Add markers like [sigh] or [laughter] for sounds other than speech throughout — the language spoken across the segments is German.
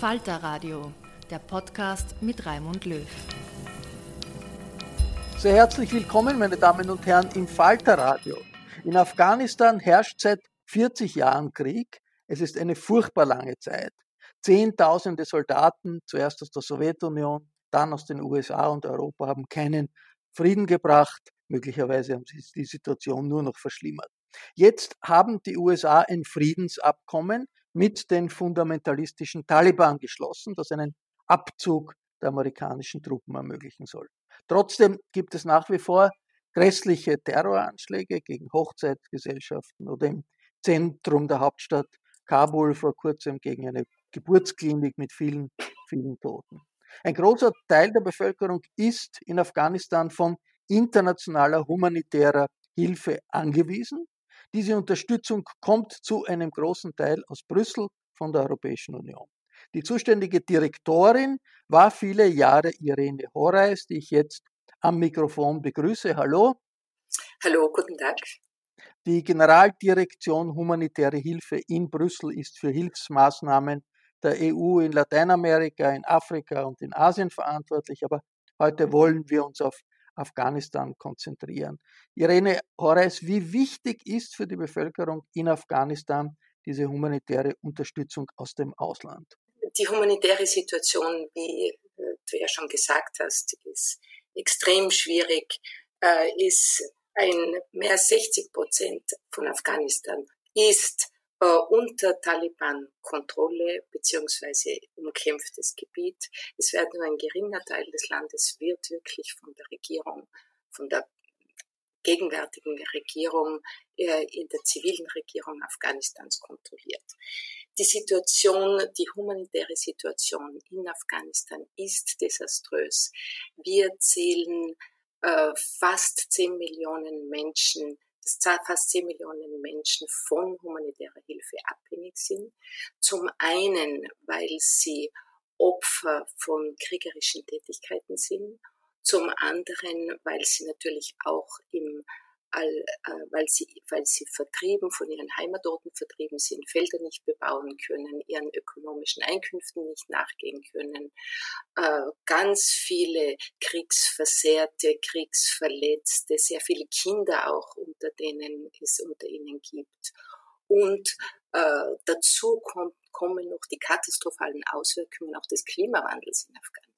Falter Radio, der Podcast mit Raimund Löw. Sehr herzlich willkommen, meine Damen und Herren, im Falter Radio. In Afghanistan herrscht seit 40 Jahren Krieg. Es ist eine furchtbar lange Zeit. Zehntausende Soldaten, zuerst aus der Sowjetunion, dann aus den USA und Europa, haben keinen Frieden gebracht. Möglicherweise haben sie die Situation nur noch verschlimmert. Jetzt haben die USA ein Friedensabkommen mit den fundamentalistischen Taliban geschlossen, das einen Abzug der amerikanischen Truppen ermöglichen soll. Trotzdem gibt es nach wie vor grässliche Terroranschläge gegen Hochzeitgesellschaften oder im Zentrum der Hauptstadt Kabul vor kurzem gegen eine Geburtsklinik mit vielen, vielen Toten. Ein großer Teil der Bevölkerung ist in Afghanistan von internationaler humanitärer Hilfe angewiesen. Diese Unterstützung kommt zu einem großen Teil aus Brüssel von der Europäischen Union. Die zuständige Direktorin war viele Jahre Irene Horeis, die ich jetzt am Mikrofon begrüße. Hallo. Hallo, guten Tag. Die Generaldirektion Humanitäre Hilfe in Brüssel ist für Hilfsmaßnahmen der EU in Lateinamerika, in Afrika und in Asien verantwortlich, aber heute wollen wir uns auf Afghanistan konzentrieren. Irene Horeis, wie wichtig ist für die Bevölkerung in Afghanistan diese humanitäre Unterstützung aus dem Ausland? Die humanitäre Situation, wie äh, du ja schon gesagt hast, ist extrem schwierig, äh, ist ein mehr als 60 Prozent von Afghanistan ist äh, unter Taliban-Kontrolle beziehungsweise umkämpftes Gebiet. Es wird nur ein geringer Teil des Landes wird wirklich von der Regierung, von der gegenwärtigen Regierung, äh, in der zivilen Regierung Afghanistans kontrolliert. Die Situation, die humanitäre Situation in Afghanistan ist desaströs. Wir zählen äh, fast 10 Millionen Menschen dass fast 10 Millionen Menschen von humanitärer Hilfe abhängig sind. Zum einen, weil sie Opfer von kriegerischen Tätigkeiten sind. Zum anderen, weil sie natürlich auch im all, äh, weil, sie, weil sie vertrieben, von ihren Heimatorten vertrieben sind, Felder nicht bebauen können, ihren ökonomischen Einkünften nicht nachgehen können, äh, ganz viele Kriegsversehrte, Kriegsverletzte, sehr viele Kinder auch, unter denen es unter ihnen gibt. Und äh, dazu kommt, kommen noch die katastrophalen Auswirkungen auch des Klimawandels in Afghanistan.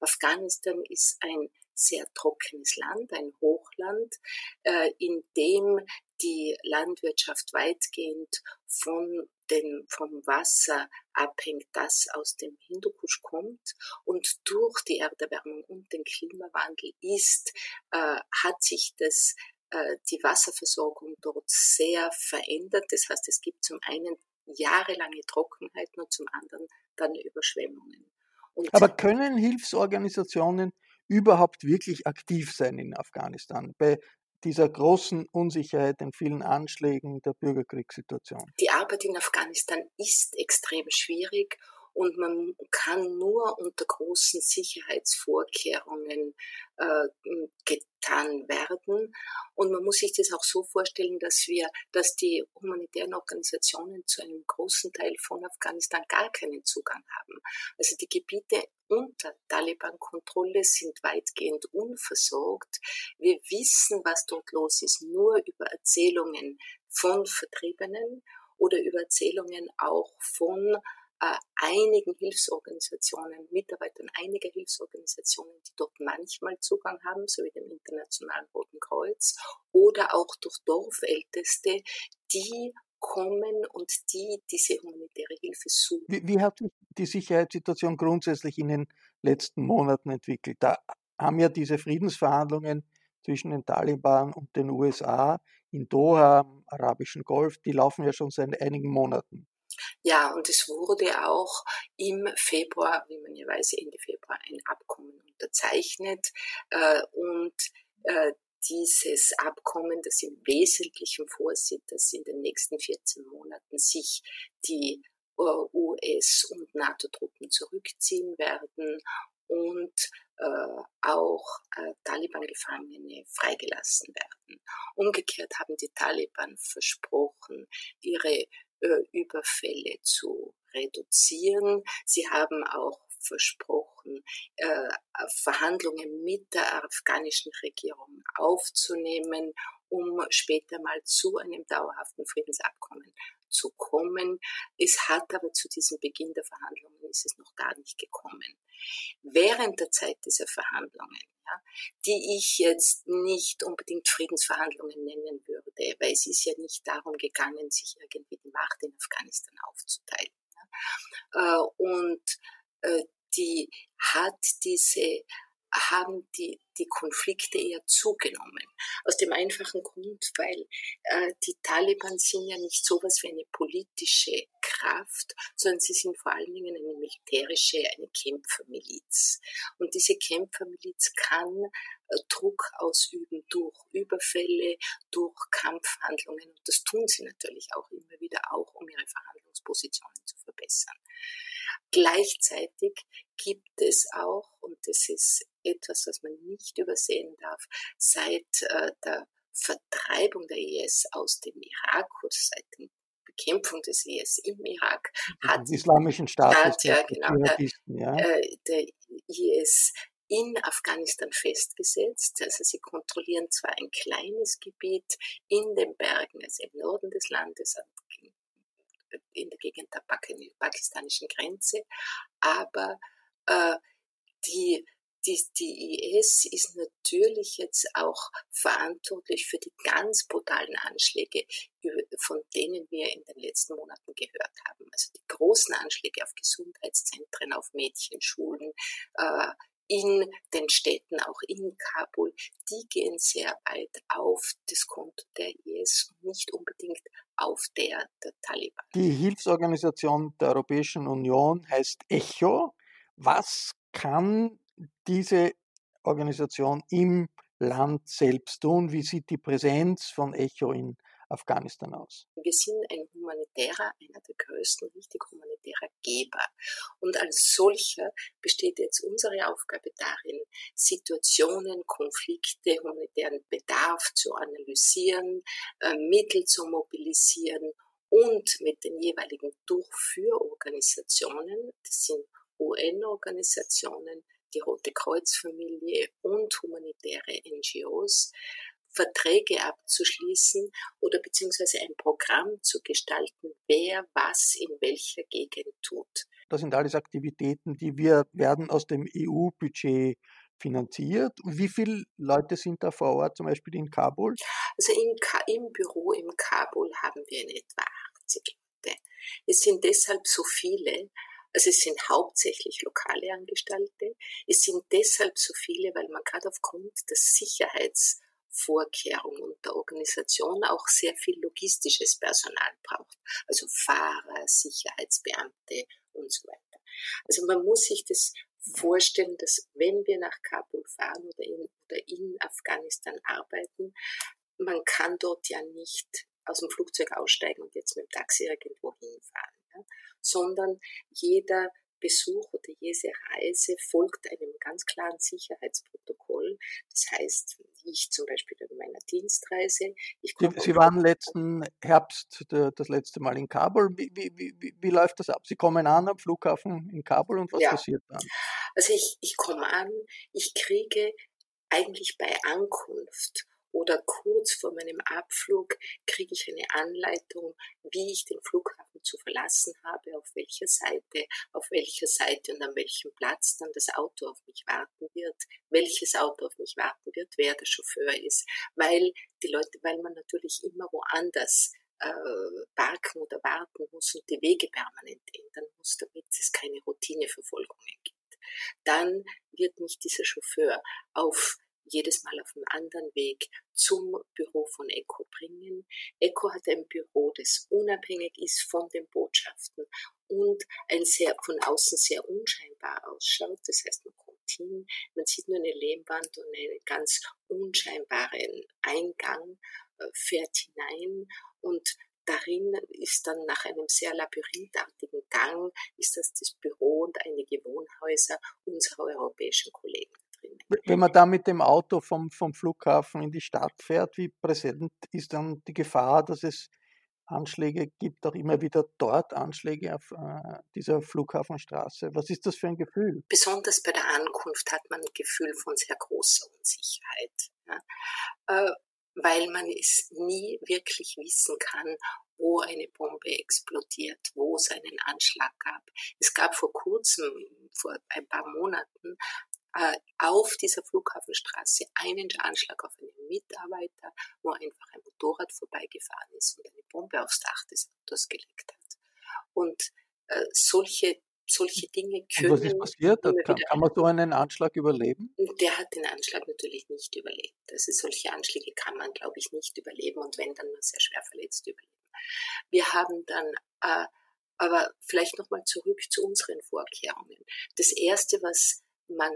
Afghanistan ist ein sehr trockenes Land, ein Hochland, äh, in dem die Landwirtschaft weitgehend von dem, vom Wasser abhängt, das aus dem Hindukusch kommt. Und durch die Erderwärmung und den Klimawandel ist, äh, hat sich das, äh, die Wasserversorgung dort sehr verändert. Das heißt, es gibt zum einen jahrelange Trockenheit, nur zum anderen dann Überschwemmungen. Und Aber können Hilfsorganisationen überhaupt wirklich aktiv sein in Afghanistan bei dieser großen Unsicherheit, den vielen Anschlägen der Bürgerkriegssituation? Die Arbeit in Afghanistan ist extrem schwierig und man kann nur unter großen Sicherheitsvorkehrungen äh, getan werden. Und man muss sich das auch so vorstellen, dass wir, dass die humanitären Organisationen zu einem großen Teil von Afghanistan gar keinen Zugang haben. Also die Gebiete unter Taliban-Kontrolle sind weitgehend unversorgt. Wir wissen, was dort los ist, nur über Erzählungen von Vertriebenen oder über Erzählungen auch von äh, einigen Hilfsorganisationen, Mitarbeitern einiger Hilfsorganisationen, die dort manchmal Zugang haben, so wie dem Internationalen Roten Kreuz, oder auch durch Dorfälteste, die kommen und die diese humanitäre Hilfe suchen. Wie, wie hat sich die Sicherheitssituation grundsätzlich in den letzten Monaten entwickelt? Da haben ja diese Friedensverhandlungen zwischen den Taliban und den USA in Doha, am Arabischen Golf, die laufen ja schon seit einigen Monaten. Ja, und es wurde auch im Februar, wie man ja weiß, Ende Februar ein Abkommen unterzeichnet äh, und äh, dieses Abkommen, das im Wesentlichen vorsieht, dass in den nächsten 14 Monaten sich die äh, US- und NATO-Truppen zurückziehen werden und äh, auch äh, Taliban-Gefangene freigelassen werden. Umgekehrt haben die Taliban versprochen, ihre äh, Überfälle zu reduzieren. Sie haben auch versprochen, äh, Verhandlungen mit der afghanischen Regierung aufzunehmen, um später mal zu einem dauerhaften Friedensabkommen zu kommen. Es hat aber zu diesem Beginn der Verhandlungen ist es noch gar nicht gekommen. Während der Zeit dieser Verhandlungen, ja, die ich jetzt nicht unbedingt Friedensverhandlungen nennen würde, weil es ist ja nicht darum gegangen, sich irgendwie die Macht in Afghanistan aufzuteilen. Ja. Äh, und äh, die hat diese haben die, die Konflikte eher zugenommen. Aus dem einfachen Grund, weil äh, die Taliban sind ja nicht sowas wie eine politische Kraft, sondern sie sind vor allen Dingen eine militärische, eine Kämpfermiliz. Und diese Kämpfermiliz kann äh, Druck ausüben durch Überfälle, durch Kampfhandlungen. Und das tun sie natürlich auch immer wieder, auch um ihre Verhandlungspositionen zu verbessern. Gleichzeitig gibt es auch, und das ist etwas, was man nicht übersehen darf, seit äh, der Vertreibung der IS aus dem Irak oder seit der Bekämpfung des IS im Irak hat den islamischen Staat, Staat ja, genau, der, ja. Äh, der IS in Afghanistan festgesetzt. Also sie kontrollieren zwar ein kleines Gebiet in den Bergen, also im Norden des Landes, in der Gegend der pakistanischen Grenze, aber äh, die, die, die IS ist natürlich jetzt auch verantwortlich für die ganz brutalen Anschläge, von denen wir in den letzten Monaten gehört haben. Also die großen Anschläge auf Gesundheitszentren, auf Mädchenschulen, äh, in den Städten, auch in Kabul, die gehen sehr weit auf das Konto der IS und nicht unbedingt auf der der Taliban. Die Hilfsorganisation der Europäischen Union heißt ECHO. Was kann diese Organisation im Land selbst tun? Wie sieht die Präsenz von ECHO in Afghanistan aus? Wir sind ein humanitärer, einer der größten, richtig humanitärer Geber. Und als solcher besteht jetzt unsere Aufgabe darin, Situationen, Konflikte, humanitären Bedarf zu analysieren, äh, Mittel zu mobilisieren und mit den jeweiligen Durchführorganisationen, das sind UN-Organisationen, die Rote Kreuz-Familie und humanitäre NGOs Verträge abzuschließen oder beziehungsweise ein Programm zu gestalten, wer was in welcher Gegend tut. Das sind alles Aktivitäten, die wir werden aus dem EU-Budget finanziert. Wie viele Leute sind da vor Ort, zum Beispiel in Kabul? Also in, im Büro in Kabul haben wir in etwa 80 Leute. Es sind deshalb so viele, also es sind hauptsächlich lokale Angestellte. Es sind deshalb so viele, weil man gerade aufgrund der Sicherheitsvorkehrungen und der Organisation auch sehr viel logistisches Personal braucht. Also Fahrer, Sicherheitsbeamte und so weiter. Also man muss sich das vorstellen, dass wenn wir nach Kabul fahren oder in, oder in Afghanistan arbeiten, man kann dort ja nicht aus dem Flugzeug aussteigen und jetzt mit dem Taxi irgendwo hinfahren, ja? sondern jeder Besuch oder jede Reise folgt einem ganz klaren Sicherheitsprotokoll. Das heißt, ich zum Beispiel in meiner Dienstreise. Sie, Sie, waren letzten Herbst das letzte Mal in Kabul. Wie, wie, wie, wie, läuft das ab? Sie kommen an am Flughafen in Kabul und was ja. passiert dann? Also ich, ich komme an, ich kriege eigentlich bei Ankunft oder kurz vor meinem Abflug kriege ich eine Anleitung, wie ich den Flughafen zu verlassen habe, auf welcher Seite, auf welcher Seite und an welchem Platz dann das Auto auf mich warten wird, welches Auto auf mich warten wird, wer der Chauffeur ist, weil die Leute, weil man natürlich immer woanders äh, parken oder warten muss und die Wege permanent ändern muss, damit es keine Routineverfolgungen gibt. Dann wird mich dieser Chauffeur auf jedes Mal auf einem anderen Weg zum Büro von ECHO bringen. ECHO hat ein Büro, das unabhängig ist von den Botschaften und ein sehr, von außen sehr unscheinbar ausschaut. Das heißt, man kommt hin, man sieht nur eine Lehmwand und einen ganz unscheinbaren Eingang, äh, fährt hinein und darin ist dann nach einem sehr labyrinthartigen Gang, ist das das Büro und einige Wohnhäuser unserer europäischen Kollegen. Wenn man da mit dem Auto vom, vom Flughafen in die Stadt fährt, wie präsent ist dann die Gefahr, dass es Anschläge gibt, auch immer wieder dort Anschläge auf äh, dieser Flughafenstraße. Was ist das für ein Gefühl? Besonders bei der Ankunft hat man ein Gefühl von sehr großer Unsicherheit, ja? äh, weil man es nie wirklich wissen kann, wo eine Bombe explodiert, wo es einen Anschlag gab. Es gab vor kurzem, vor ein paar Monaten, äh, auf dieser Flughafenstraße einen Anschlag auf einen Mitarbeiter, wo einfach ein Motorrad vorbeigefahren ist und eine Bombe aufs Dach des Autos gelegt hat. Und äh, solche solche Dinge können. Und was ist passiert? Kann, kann, man so einen Anschlag überleben? Der hat den Anschlag natürlich nicht überlebt. Also solche Anschläge kann man, glaube ich, nicht überleben und wenn, dann nur sehr schwer verletzt überleben. Wir haben dann, äh, aber vielleicht nochmal zurück zu unseren Vorkehrungen. Das Erste, was man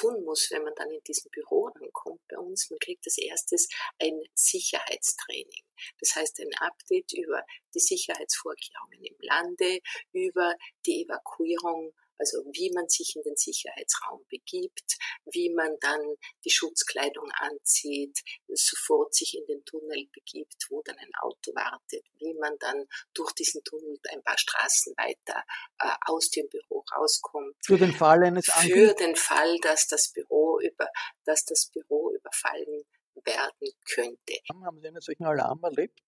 tun muss, wenn man dann in diesem Büro ankommt bei uns. Man kriegt als erstes ein Sicherheitstraining. Das heißt ein Update über die Sicherheitsvorkehrungen im Lande, über die Evakuierung also wie man sich in den Sicherheitsraum begibt, wie man dann die Schutzkleidung anzieht, sofort sich in den Tunnel begibt, wo dann ein Auto wartet, wie man dann durch diesen Tunnel ein paar Straßen weiter äh, aus dem Büro rauskommt. Für den Fall eines Angriffs? Für den Fall, dass das Büro über, dass das Büro überfallen werden könnte. Haben Sie einen solchen Alarm erlebt?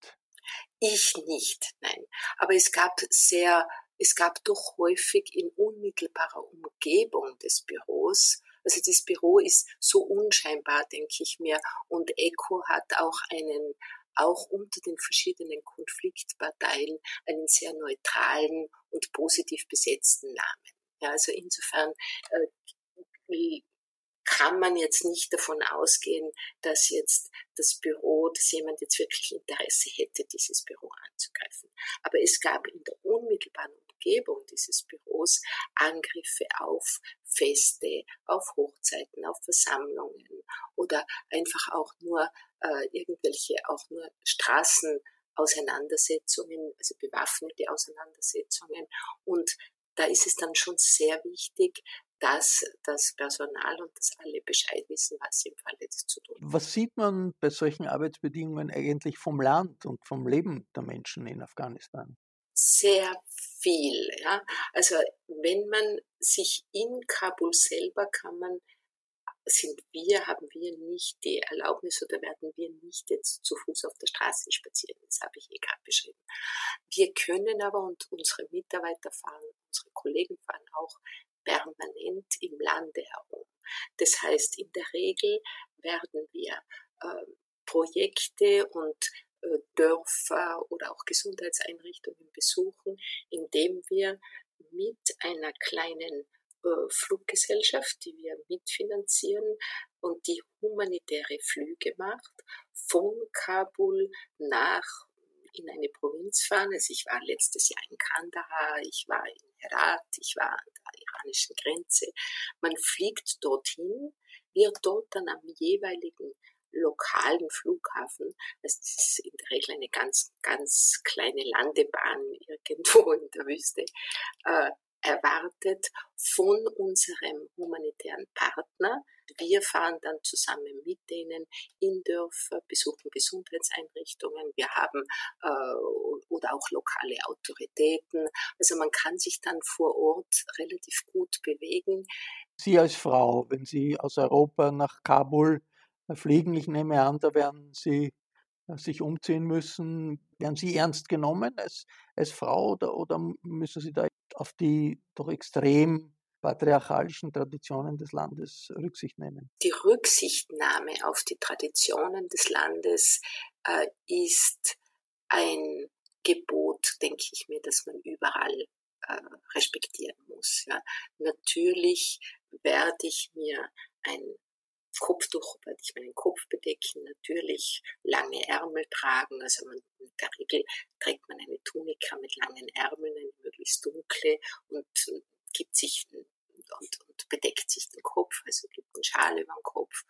Ich nicht, nein. Aber es gab sehr es gab doch häufig in unmittelbarer Umgebung des Büros, also das Büro ist so unscheinbar, denke ich mir, und ECHO hat auch einen auch unter den verschiedenen Konfliktparteien einen sehr neutralen und positiv besetzten Namen. Ja, also insofern äh, kann man jetzt nicht davon ausgehen, dass jetzt das Büro, dass jemand jetzt wirklich Interesse hätte, dieses Büro anzugreifen. Aber es gab in der unmittelbaren Umgebung dieses Büros Angriffe auf Feste, auf Hochzeiten, auf Versammlungen oder einfach auch nur äh, irgendwelche, auch nur Straßenauseinandersetzungen, also bewaffnete Auseinandersetzungen. Und da ist es dann schon sehr wichtig, dass das Personal und dass alle Bescheid wissen, was sie im Falle des zu tun Was sieht man bei solchen Arbeitsbedingungen eigentlich vom Land und vom Leben der Menschen in Afghanistan? Sehr viel. Ja? Also wenn man sich in Kabul selber kann man sind wir, haben wir nicht die Erlaubnis oder werden wir nicht jetzt zu Fuß auf der Straße spazieren. Das habe ich eh gerade beschrieben. Wir können aber und unsere Mitarbeiter fahren, unsere Kollegen fahren auch permanent im Lande herum. Das heißt, in der Regel werden wir äh, Projekte und Dörfer oder auch Gesundheitseinrichtungen besuchen, indem wir mit einer kleinen äh, Fluggesellschaft, die wir mitfinanzieren und die humanitäre Flüge macht, von Kabul nach in eine Provinz fahren. Also ich war letztes Jahr in Kandahar, ich war in Herat, ich war an der iranischen Grenze. Man fliegt dorthin, wird dort dann am jeweiligen lokalen Flughafen, das ist in der Regel eine ganz, ganz kleine Landebahn [laughs] irgendwo in der Wüste, äh, erwartet von unserem humanitären Partner. Wir fahren dann zusammen mit denen in Dörfer, besuchen Gesundheitseinrichtungen. Wir haben äh, oder auch lokale Autoritäten. Also man kann sich dann vor Ort relativ gut bewegen. Sie als Frau, wenn Sie aus Europa nach Kabul fliegen, ich nehme an, da werden Sie äh, sich umziehen müssen. Werden Sie ernst genommen als, als Frau oder, oder müssen Sie da auf die doch extrem patriarchalischen Traditionen des Landes Rücksicht nehmen? Die Rücksichtnahme auf die Traditionen des Landes äh, ist ein Gebot, denke ich mir, das man überall äh, respektieren muss. Ja. Natürlich werde ich mir ein Kopftuch, ich meinen Kopf bedecken, natürlich lange Ärmel tragen, also man, in der Regel trägt man eine Tunika mit langen Ärmeln, eine möglichst dunkle und gibt sich und, und bedeckt sich den Kopf, also gibt einen Schal über den Kopf.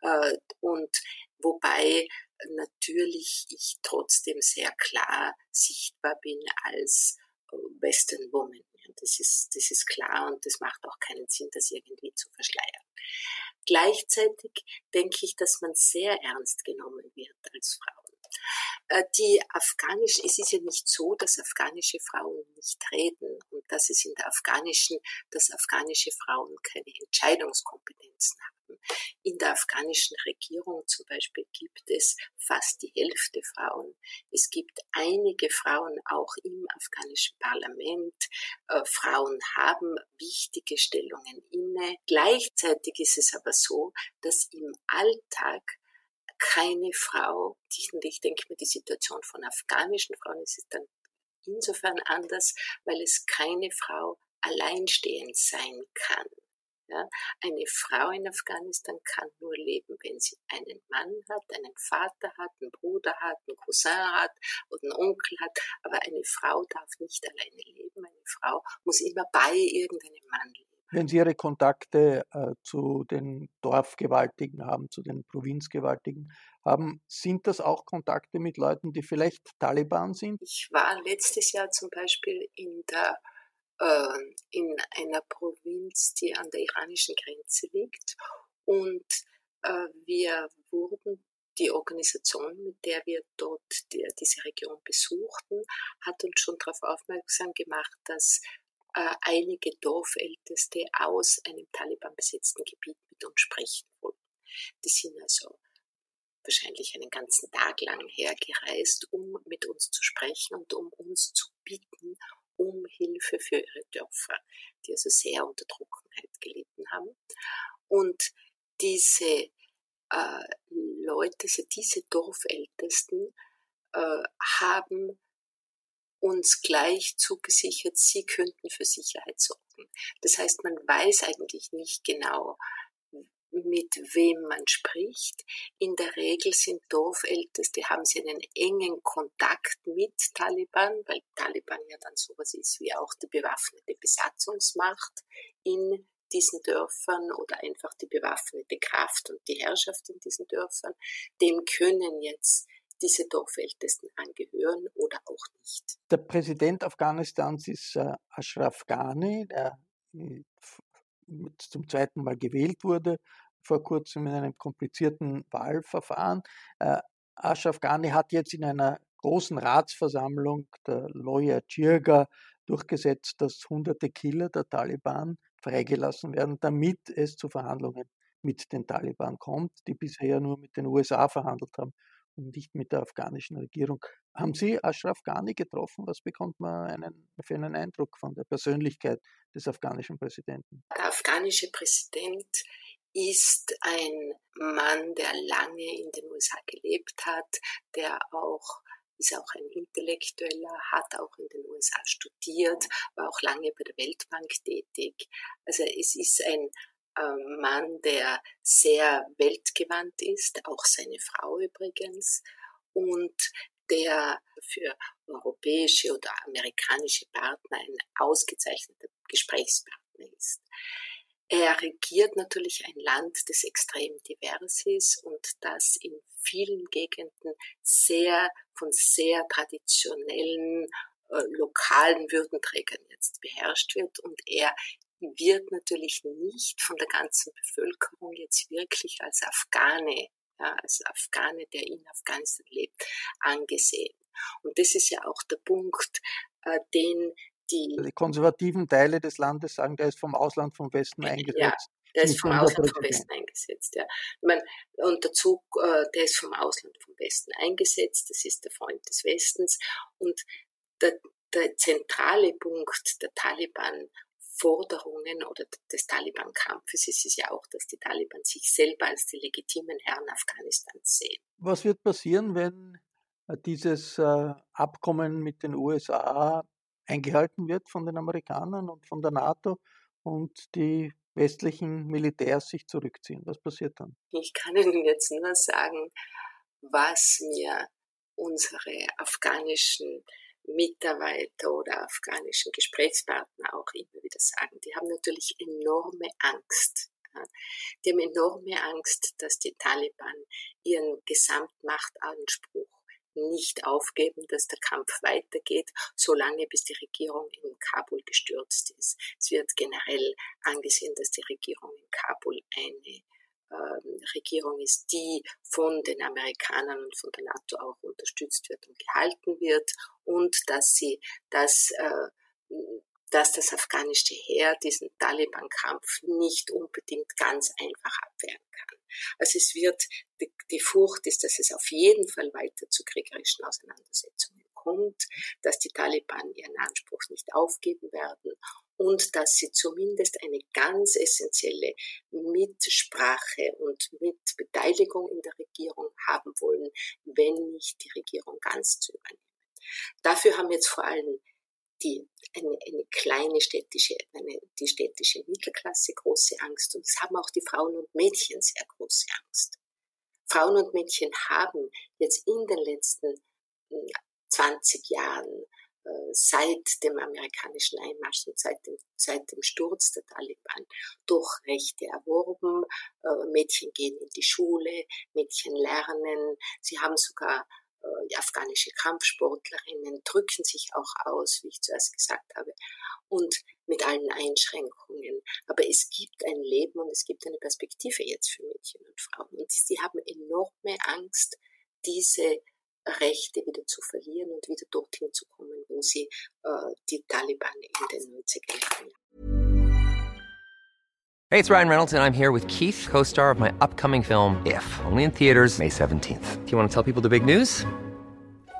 Äh, und wobei natürlich ich trotzdem sehr klar sichtbar bin als äh, Western Woman. Das ist, das ist klar und das macht auch keinen Sinn, das irgendwie zu verschleiern. Gleichzeitig denke ich, dass man sehr ernst genommen wird als Frau. Äh, die afghanische, es ist ja nicht so, dass afghanische Frauen nicht reden und dass es in der afghanischen, dass afghanische Frauen keine Entscheidungskompetenzen haben. In der afghanischen Regierung zum Beispiel gibt es fast die Hälfte Frauen. Es gibt einige Frauen auch im afghanischen Parlament. Äh, Frauen haben wichtige Stellungen inne. Gleichzeitig ist es aber so, dass im Alltag keine Frau, ich denke mir, die Situation von afghanischen Frauen ist dann insofern anders, weil es keine Frau alleinstehend sein kann. Ja, eine Frau in Afghanistan kann nur leben, wenn sie einen Mann hat, einen Vater hat, einen Bruder hat, einen Cousin hat oder einen Onkel hat. Aber eine Frau darf nicht alleine leben. Eine Frau muss immer bei irgendeinem Mann leben. Wenn Sie Ihre Kontakte äh, zu den Dorfgewaltigen haben, zu den Provinzgewaltigen haben, sind das auch Kontakte mit Leuten, die vielleicht Taliban sind? Ich war letztes Jahr zum Beispiel in der äh, in einer Provinz, die an der iranischen Grenze liegt. Und äh, wir wurden, die Organisation, mit der wir dort die, diese Region besuchten, hat uns schon darauf aufmerksam gemacht, dass äh, einige Dorfälteste aus einem Taliban besetzten Gebiet mit uns sprechen wollten. Die sind also wahrscheinlich einen ganzen Tag lang hergereist, um mit uns zu sprechen und um uns zu bitten um Hilfe für ihre Dörfer, die also sehr unter Trockenheit gelitten haben. Und diese äh, Leute, also diese Dorfältesten, äh, haben uns gleich zugesichert, sie könnten für Sicherheit sorgen. Das heißt, man weiß eigentlich nicht genau, mit wem man spricht. In der Regel sind Dorfälteste, haben sie einen engen Kontakt mit Taliban, weil Taliban ja dann sowas ist wie auch die bewaffnete Besatzungsmacht in diesen Dörfern oder einfach die bewaffnete Kraft und die Herrschaft in diesen Dörfern. Dem können jetzt diese Dorfältesten angehören oder auch nicht. Der Präsident Afghanistans ist äh, Ashraf Ghani, der äh, zum zweiten Mal gewählt wurde, vor kurzem in einem komplizierten Wahlverfahren. Äh, Ashraf Ghani hat jetzt in einer großen Ratsversammlung der Lawyer Jirga durchgesetzt, dass hunderte Killer der Taliban freigelassen werden, damit es zu Verhandlungen mit den Taliban kommt, die bisher nur mit den USA verhandelt haben nicht mit der afghanischen Regierung. Haben Sie Ashraf Ghani getroffen? Was bekommt man einen, für einen Eindruck von der Persönlichkeit des afghanischen Präsidenten? Der afghanische Präsident ist ein Mann, der lange in den USA gelebt hat, der auch ist auch ein Intellektueller, hat auch in den USA studiert, war auch lange bei der Weltbank tätig. Also es ist ein Mann, der sehr weltgewandt ist, auch seine Frau übrigens, und der für europäische oder amerikanische Partner ein ausgezeichneter Gesprächspartner ist. Er regiert natürlich ein Land, das extrem divers ist und das in vielen Gegenden sehr von sehr traditionellen äh, lokalen Würdenträgern jetzt beherrscht wird und er wird natürlich nicht von der ganzen Bevölkerung jetzt wirklich als Afghane, ja, als Afghane, der in Afghanistan lebt, angesehen. Und das ist ja auch der Punkt, äh, den die, die konservativen Teile des Landes sagen, der ist vom Ausland vom Westen eingesetzt. Ja, der ist vom Ausland vom Westen eingesetzt, ja. Meine, und dazu, äh, der ist vom Ausland vom Westen eingesetzt, das ist der Freund des Westens. Und der, der zentrale Punkt der Taliban Forderungen oder des Taliban-Kampfes ist es ja auch, dass die Taliban sich selber als die legitimen Herren Afghanistans sehen. Was wird passieren, wenn äh, dieses äh, Abkommen mit den USA eingehalten wird von den Amerikanern und von der NATO und die westlichen Militärs sich zurückziehen. Was passiert dann? Ich kann Ihnen jetzt nur sagen, was mir unsere afghanischen Mitarbeiter oder afghanischen Gesprächspartner auch immer wieder sagen. Die haben natürlich enorme Angst. Die haben enorme Angst, dass die Taliban ihren Gesamtmachtanspruch nicht aufgeben, dass der Kampf weitergeht, solange bis die Regierung in Kabul gestürzt ist. Es wird generell angesehen, dass die Regierung in Kabul eine Regierung ist, die von den Amerikanern und von der NATO auch unterstützt wird und gehalten wird und dass sie das äh, dass das afghanische Heer diesen Taliban-Kampf nicht unbedingt ganz einfach abwehren kann. Also es wird, die Furcht ist, dass es auf jeden Fall weiter zu kriegerischen Auseinandersetzungen kommt, dass die Taliban ihren Anspruch nicht aufgeben werden und dass sie zumindest eine ganz essentielle Mitsprache und Mitbeteiligung in der Regierung haben wollen, wenn nicht die Regierung ganz zu übernehmen. Dafür haben jetzt vor allem die, eine, eine kleine städtische, eine, die städtische Mittelklasse große Angst und es haben auch die Frauen und Mädchen sehr große Angst. Frauen und Mädchen haben jetzt in den letzten 20 hm, Jahren seit dem amerikanischen Einmarsch und seit dem, seit dem Sturz der Taliban durch Rechte erworben. Äh, Mädchen gehen in die Schule, Mädchen lernen, sie haben sogar äh, afghanische Kampfsportlerinnen drücken sich auch aus, wie ich zuerst gesagt habe, und mit allen Einschränkungen. Aber es gibt ein Leben und es gibt eine Perspektive jetzt für Mädchen und Frauen. Und sie haben enorme Angst, diese Rechte wieder zu verlieren und wieder dorthin zu kommen, wo sie äh, die Taliban in den 90er Jahren. Hey, it's Ryan Reynolds and I'm here with Keith, co-star of my upcoming film If, only in theaters May 17th. Do you want to tell people the big news?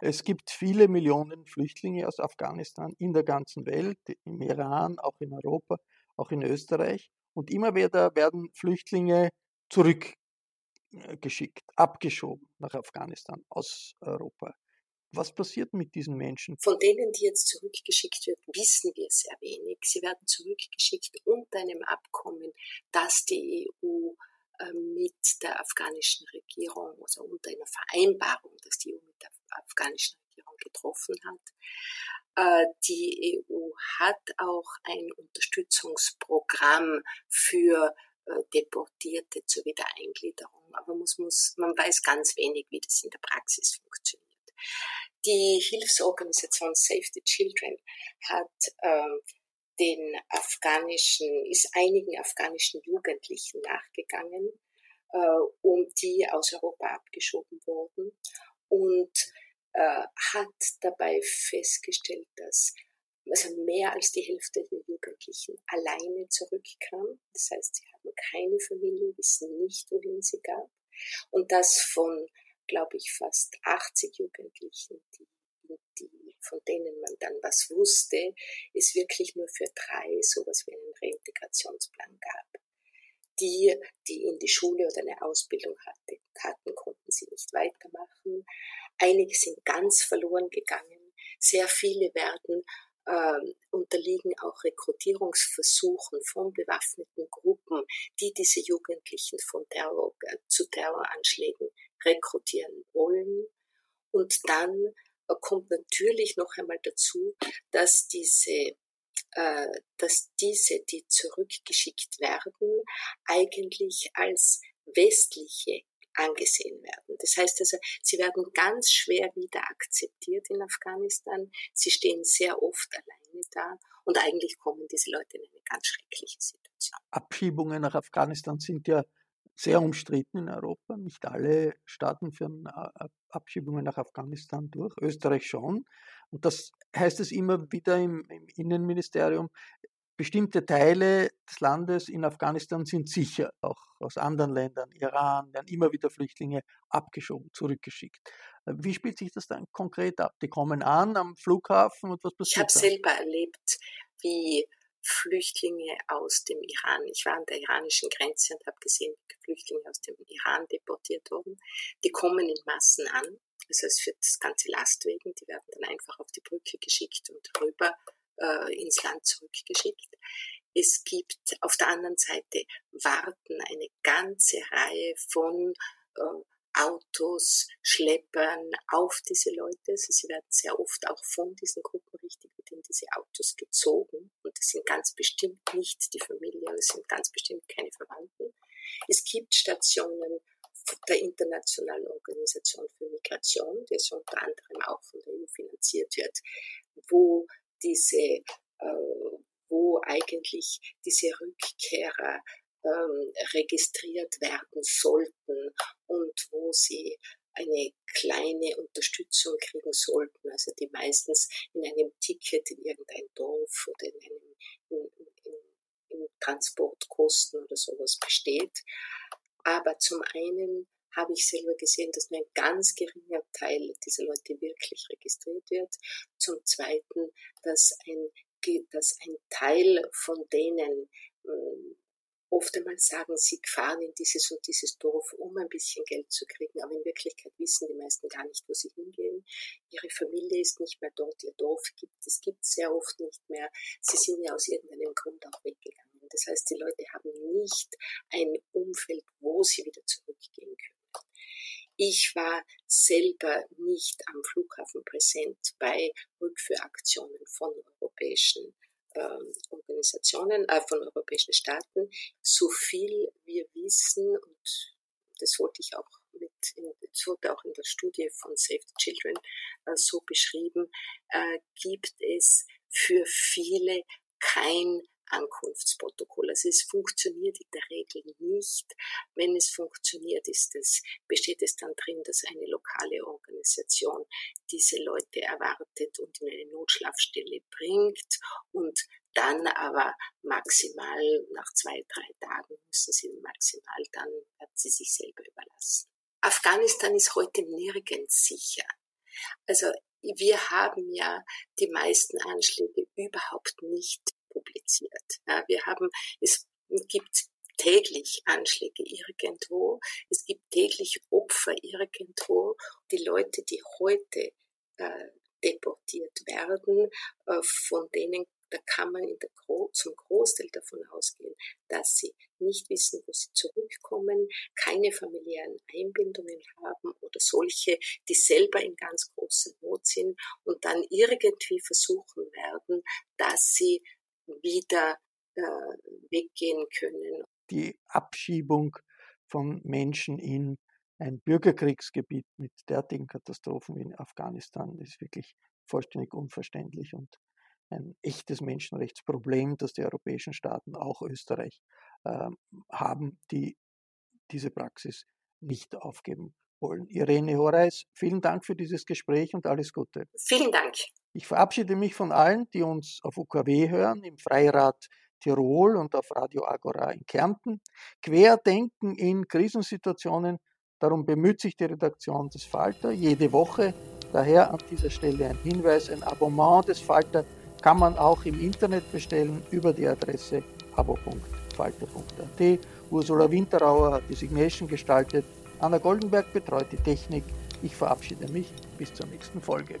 Es gibt viele Millionen Flüchtlinge aus Afghanistan in der ganzen Welt, im Iran, auch in Europa, auch in Österreich. Und immer wieder werden Flüchtlinge zurückgeschickt, abgeschoben nach Afghanistan aus Europa. Was passiert mit diesen Menschen? Von denen, die jetzt zurückgeschickt werden, wissen wir sehr wenig. Sie werden zurückgeschickt unter einem Abkommen, das die EU mit der afghanischen Regierung, also unter einer Vereinbarung, dass die EU mit der afghanischen Regierung getroffen hat. Äh, die EU hat auch ein Unterstützungsprogramm für äh, Deportierte zur Wiedereingliederung, aber muss, muss, man weiß ganz wenig, wie das in der Praxis funktioniert. Die Hilfsorganisation Save the Children hat äh, den afghanischen, ist einigen afghanischen Jugendlichen nachgegangen, äh, um die aus Europa abgeschoben wurden und äh, hat dabei festgestellt, dass also mehr als die Hälfte der Jugendlichen alleine zurückkam. Das heißt, sie haben keine Familie, wissen nicht, wohin sie gab. Und das von, glaube ich, fast 80 Jugendlichen, die, von denen man dann was wusste, es wirklich nur für drei sowas wie einen Reintegrationsplan gab. Die, die in die Schule oder eine Ausbildung hatte, hatten, konnten sie nicht weitermachen. Einige sind ganz verloren gegangen. Sehr viele werden äh, unterliegen auch Rekrutierungsversuchen von bewaffneten Gruppen, die diese Jugendlichen von Terror, äh, zu Terroranschlägen rekrutieren wollen. Und dann kommt natürlich noch einmal dazu, dass diese äh, dass diese, die zurückgeschickt werden, eigentlich als westliche angesehen werden. Das heißt also, sie werden ganz schwer wieder akzeptiert in Afghanistan. Sie stehen sehr oft alleine da und eigentlich kommen diese Leute in eine ganz schreckliche Situation. Abschiebungen nach Afghanistan sind ja sehr umstritten in Europa. Nicht alle Staaten führen äh, Abschiebungen nach Afghanistan durch, Österreich schon. Und das heißt es immer wieder im, im Innenministerium, bestimmte Teile des Landes in Afghanistan sind sicher, auch aus anderen Ländern, Iran, werden immer wieder Flüchtlinge abgeschoben, zurückgeschickt. Wie spielt sich das dann konkret ab? Die kommen an am Flughafen und was passiert? Ich habe selber erlebt, wie Flüchtlinge aus dem Iran. Ich war an der iranischen Grenze und habe gesehen, wie Flüchtlinge aus dem Iran deportiert wurden. Die kommen in Massen an. Also es wird das ganze Lastwegen, die werden dann einfach auf die Brücke geschickt und rüber äh, ins Land zurückgeschickt. Es gibt auf der anderen Seite warten eine ganze Reihe von äh, Autos, Schleppern auf diese Leute. Also sie werden sehr oft auch von diesen Gruppen richtig mit in diese Autos gezogen. Das sind ganz bestimmt nicht die Familie, es sind ganz bestimmt keine Verwandten. Es gibt Stationen der Internationalen Organisation für Migration, die so unter anderem auch von der EU finanziert wird, wo diese, äh, wo eigentlich diese Rückkehrer ähm, registriert werden sollten und wo sie eine kleine Unterstützung kriegen sollten, also die meistens in einem Ticket in irgendein Dorf oder in einem in, in, in Transportkosten oder sowas besteht. Aber zum einen habe ich selber gesehen, dass nur ein ganz geringer Teil dieser Leute wirklich registriert wird. Zum Zweiten, dass ein, dass ein Teil von denen ähm, oft einmal sagen, sie fahren in dieses und dieses Dorf, um ein bisschen Geld zu kriegen, aber in Wirklichkeit wissen die meisten gar nicht, wo sie hingehen. Ihre Familie ist nicht mehr dort, ihr Dorf gibt es gibt sehr oft nicht mehr. Sie sind ja aus irgendeinem Grund auch weggegangen. Das heißt, die Leute haben nicht ein Umfeld, wo sie wieder zurückgehen können. Ich war selber nicht am Flughafen präsent bei Rückführaktionen von europäischen ähm, Organisationen, äh, von europäischen Staaten. So viel wir wissen, und das wollte ich auch mit, in, das wurde auch in der Studie von Save the Children äh, so beschrieben, äh, gibt es für viele kein Ankunftsprotokoll. Also es funktioniert in der Regel nicht. Wenn es funktioniert, ist es, besteht es dann drin, dass eine lokale Organisation diese Leute erwartet und in eine Notschlafstelle bringt und dann aber maximal nach zwei, drei Tagen müssen sie maximal dann sie sich selber überlassen. Afghanistan ist heute nirgends sicher. Also wir haben ja die meisten Anschläge überhaupt nicht publiziert. Ja, wir haben, es gibt täglich Anschläge irgendwo, es gibt täglich Opfer irgendwo. Die Leute, die heute äh, deportiert werden, äh, von denen da kann man in der Gro zum Großteil davon ausgehen, dass sie nicht wissen, wo sie zurückkommen, keine familiären Einbindungen haben oder solche, die selber in ganz großer Not sind und dann irgendwie versuchen werden, dass sie wieder äh, weggehen können. Die Abschiebung von Menschen in ein Bürgerkriegsgebiet mit derartigen Katastrophen wie in Afghanistan ist wirklich vollständig unverständlich und ein echtes Menschenrechtsproblem, das die europäischen Staaten, auch Österreich, äh, haben, die diese Praxis nicht aufgeben wollen. Irene Horeis, vielen Dank für dieses Gespräch und alles Gute. Vielen Dank. Ich verabschiede mich von allen, die uns auf UKW hören, im Freirad Tirol und auf Radio Agora in Kärnten. Querdenken in Krisensituationen, darum bemüht sich die Redaktion des Falter jede Woche. Daher an dieser Stelle ein Hinweis, ein Abonnement des Falter kann man auch im Internet bestellen über die Adresse abo.falter.at. Ursula Winterauer hat die Signation gestaltet. Anna Goldenberg betreut die Technik. Ich verabschiede mich bis zur nächsten Folge.